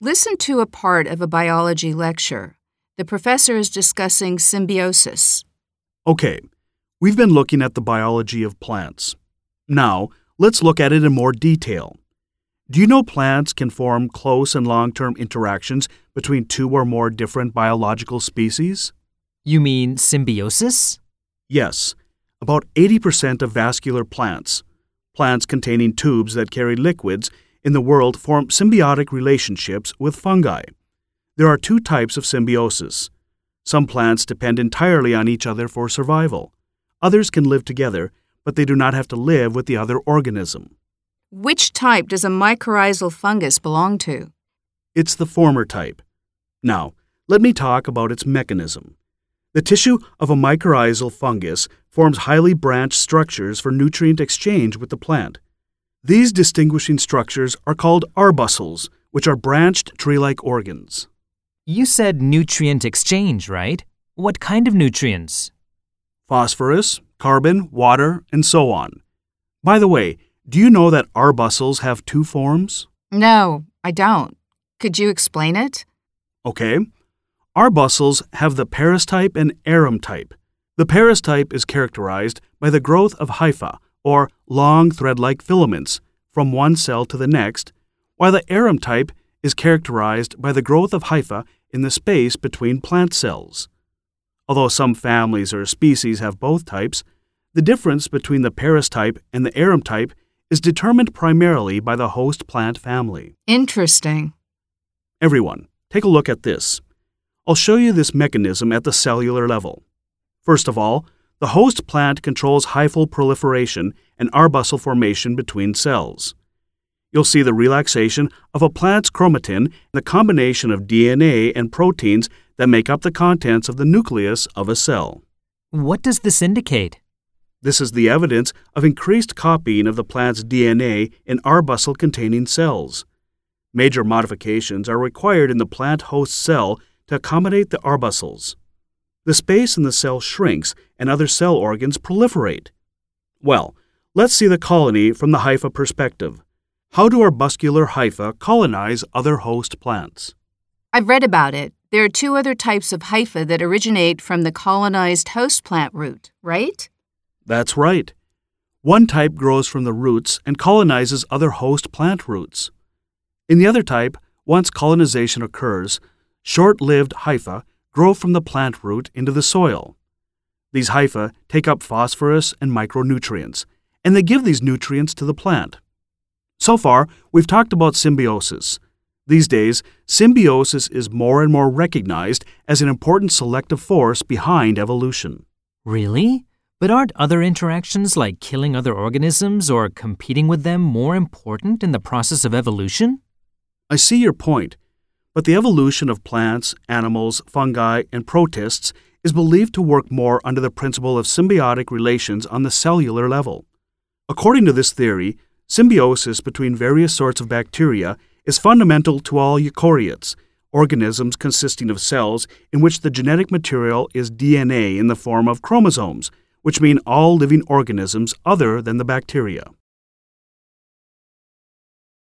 Listen to a part of a biology lecture. The professor is discussing symbiosis. Okay, we've been looking at the biology of plants. Now, let's look at it in more detail. Do you know plants can form close and long term interactions between two or more different biological species? You mean symbiosis? Yes, about 80% of vascular plants, plants containing tubes that carry liquids, in the world form symbiotic relationships with fungi. There are two types of symbiosis. Some plants depend entirely on each other for survival. Others can live together, but they do not have to live with the other organism. Which type does a mycorrhizal fungus belong to? It's the former type. Now, let me talk about its mechanism. The tissue of a mycorrhizal fungus forms highly branched structures for nutrient exchange with the plant. These distinguishing structures are called arbuscules, which are branched tree like organs. You said nutrient exchange, right? What kind of nutrients? Phosphorus, carbon, water, and so on. By the way, do you know that arbuscules have two forms? No, I don't. Could you explain it? Okay. Arbuscules have the Paris type and arum type. The Paris type is characterized by the growth of hypha, or long thread like filaments, from one cell to the next, while the arum type is characterized by the growth of hypha in the space between plant cells. Although some families or species have both types, the difference between the Paris type and the arum type is determined primarily by the host plant family. Interesting. Everyone, take a look at this. I'll show you this mechanism at the cellular level. First of all, the host plant controls hyphal proliferation and arbuscule formation between cells. You'll see the relaxation of a plant's chromatin, the combination of DNA and proteins that make up the contents of the nucleus of a cell. What does this indicate? This is the evidence of increased copying of the plant's DNA in arbuscule containing cells. Major modifications are required in the plant host cell to accommodate the arbuscules. The space in the cell shrinks and other cell organs proliferate. Well, let's see the colony from the hypha perspective. How do our arbuscular hypha colonize other host plants? I've read about it. There are two other types of hypha that originate from the colonized host plant root, right? That's right. One type grows from the roots and colonizes other host plant roots. In the other type, once colonization occurs, short lived hypha grow from the plant root into the soil. These hypha take up phosphorus and micronutrients, and they give these nutrients to the plant. So far, we've talked about symbiosis. These days, symbiosis is more and more recognized as an important selective force behind evolution. Really? But aren't other interactions like killing other organisms or competing with them more important in the process of evolution? I see your point, but the evolution of plants, animals, fungi, and protists is believed to work more under the principle of symbiotic relations on the cellular level. According to this theory, symbiosis between various sorts of bacteria is fundamental to all eukaryotes, organisms consisting of cells in which the genetic material is DNA in the form of chromosomes, which mean all living organisms other than the bacteria.